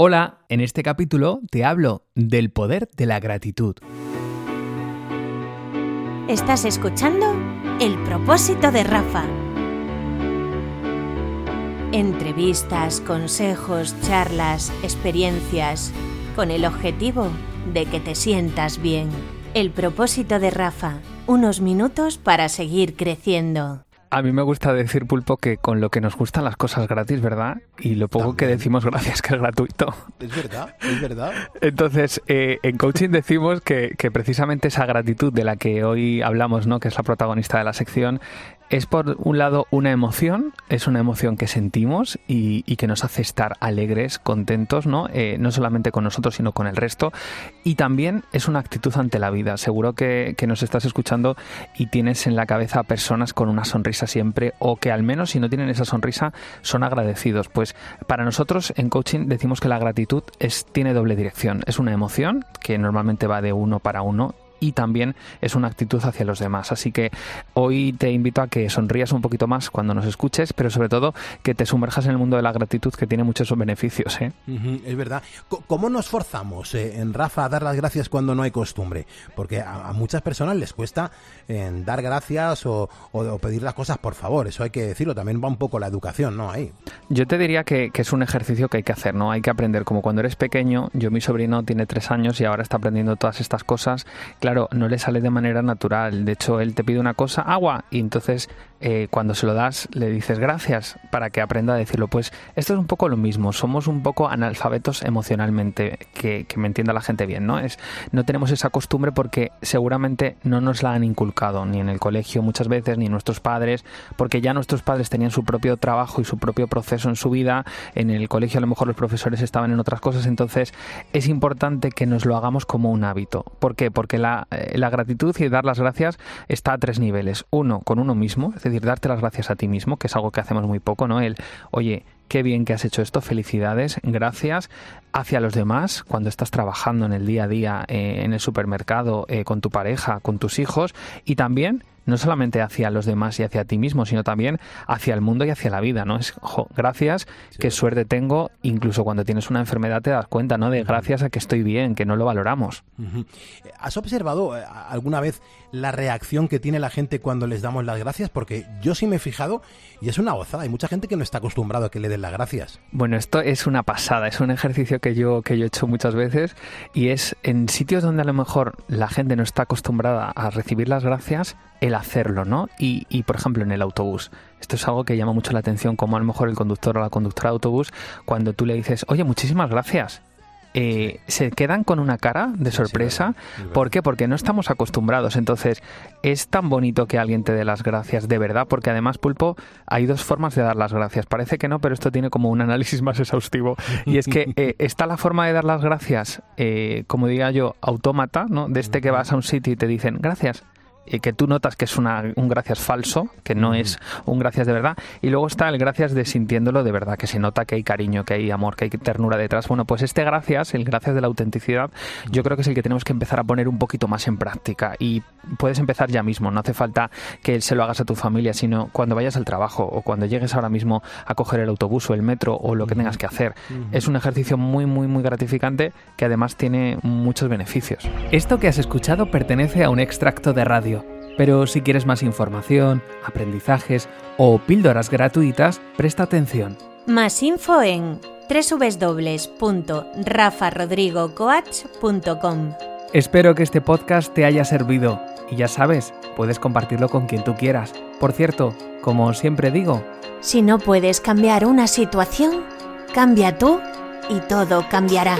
Hola, en este capítulo te hablo del poder de la gratitud. Estás escuchando El propósito de Rafa. Entrevistas, consejos, charlas, experiencias, con el objetivo de que te sientas bien. El propósito de Rafa, unos minutos para seguir creciendo. A mí me gusta decir, Pulpo, que con lo que nos gustan las cosas gratis, ¿verdad? Y lo poco que decimos gracias que es gratuito. Es verdad, es verdad. Entonces, eh, en coaching decimos que, que, precisamente esa gratitud de la que hoy hablamos, ¿no? que es la protagonista de la sección, es por un lado una emoción, es una emoción que sentimos y, que nos hace estar alegres, contentos, ¿no? Eh, no solamente con nosotros, sino con el resto. Y también es una actitud ante la vida. Seguro que, que nos estás escuchando y tienes en la cabeza personas con una sonrisa siempre, o que al menos si no tienen esa sonrisa, son agradecidos. Pues para nosotros en coaching decimos que la gratitud es, tiene doble dirección. Es una emoción que normalmente va de uno para uno y también es una actitud hacia los demás. Así que hoy te invito a que sonrías un poquito más cuando nos escuches, pero sobre todo que te sumerjas en el mundo de la gratitud que tiene muchos beneficios. ¿eh? es verdad. ¿Cómo nos forzamos eh, en Rafa a dar las gracias cuando no hay costumbre? Porque a, muchas personas les cuesta dar gracias o, pedir las cosas por favor. Eso hay que decirlo. También va un poco la educación, ¿no? Ahí. Yo te diría que, que es un ejercicio que hay que hacer, ¿no? Hay que aprender. Como cuando eres pequeño, yo mi sobrino tiene tres años y ahora está aprendiendo todas estas cosas claro, no le sale de manera natural. De hecho, él te pide una cosa, agua, y entonces eh, cuando se lo das le dices gracias para que aprenda a decirlo. Pues esto es un poco lo mismo, somos un poco analfabetos emocionalmente, que, me entienda la gente bien, ¿no? Es, no tenemos esa costumbre porque seguramente no nos la han inculcado, ni en el colegio muchas veces, ni nuestros padres, porque ya nuestros padres tenían su propio trabajo y su propio proceso en su vida, en el colegio a lo mejor los profesores estaban en otras cosas, entonces es importante que nos lo hagamos como un hábito. ¿Por qué? Porque la, eh, la gratitud y dar las gracias está a tres niveles. Uno, con uno mismo, es decir, darte las gracias a ti mismo, que es algo que hacemos muy poco, ¿no? El, oye, qué bien que has hecho esto, felicidades, gracias hacia los demás cuando estás trabajando en el día a día, eh, en el supermercado, eh, con tu pareja, con tus hijos y también no solamente hacia los demás y hacia ti mismo, sino también hacia el mundo y hacia la vida, ¿no? Es, gracias, qué suerte tengo, incluso cuando tienes una enfermedad te das cuenta, ¿no? De gracias a que estoy bien, que no lo valoramos. ¿Has observado eh, alguna vez la reacción que tiene la gente cuando les damos las gracias? Porque yo sí me he fijado y es una gozada. Hay mucha gente que no está acostumbrado a que le den las gracias. Bueno, esto es una pasada, es un ejercicio que yo, que yo he hecho muchas veces y es en sitios donde a lo mejor la gente no está acostumbrada a recibir las gracias, el hacerlo, ¿no? Y, y, por ejemplo en el autobús. Esto es algo que llama mucho la atención, como a lo mejor el conductor o la conductora de autobús, cuando tú le dices, oye, muchísimas gracias. Eh, se quedan con una cara de sorpresa. ¿Por qué? Porque no estamos acostumbrados. Entonces, es tan bonito que alguien te dé las gracias de verdad, porque además, Pulpo, hay dos formas de dar las gracias. Parece que no, pero esto tiene como un análisis más exhaustivo. Y es que eh, está la forma de dar las gracias, eh, como diría yo, autómata, ¿no? De este que vas a un sitio y te dicen gracias que tú notas que es una, un gracias falso, que no es un gracias de verdad, y luego está el gracias de sintiéndolo de verdad, que se nota que hay cariño, que hay amor, que hay ternura detrás. Bueno, pues este gracias, el gracias de la autenticidad, yo creo que es el que tenemos que empezar a poner un poquito más en práctica. Y puedes empezar ya mismo, no hace falta que se lo hagas a tu familia, sino cuando vayas al trabajo o cuando llegues ahora mismo a coger el autobús o el metro o lo que tengas que hacer. Es un ejercicio muy, muy, muy gratificante que además tiene muchos beneficios. Esto que has escuchado pertenece a un extracto de radio pero si quieres más información, aprendizajes o píldoras gratuitas, presta atención. Más info en www.rafarodrigocoach.com. Espero que este podcast te haya servido y ya sabes, puedes compartirlo con quien tú quieras. Por cierto, como siempre digo, si no puedes cambiar una situación, cambia tú y todo cambiará.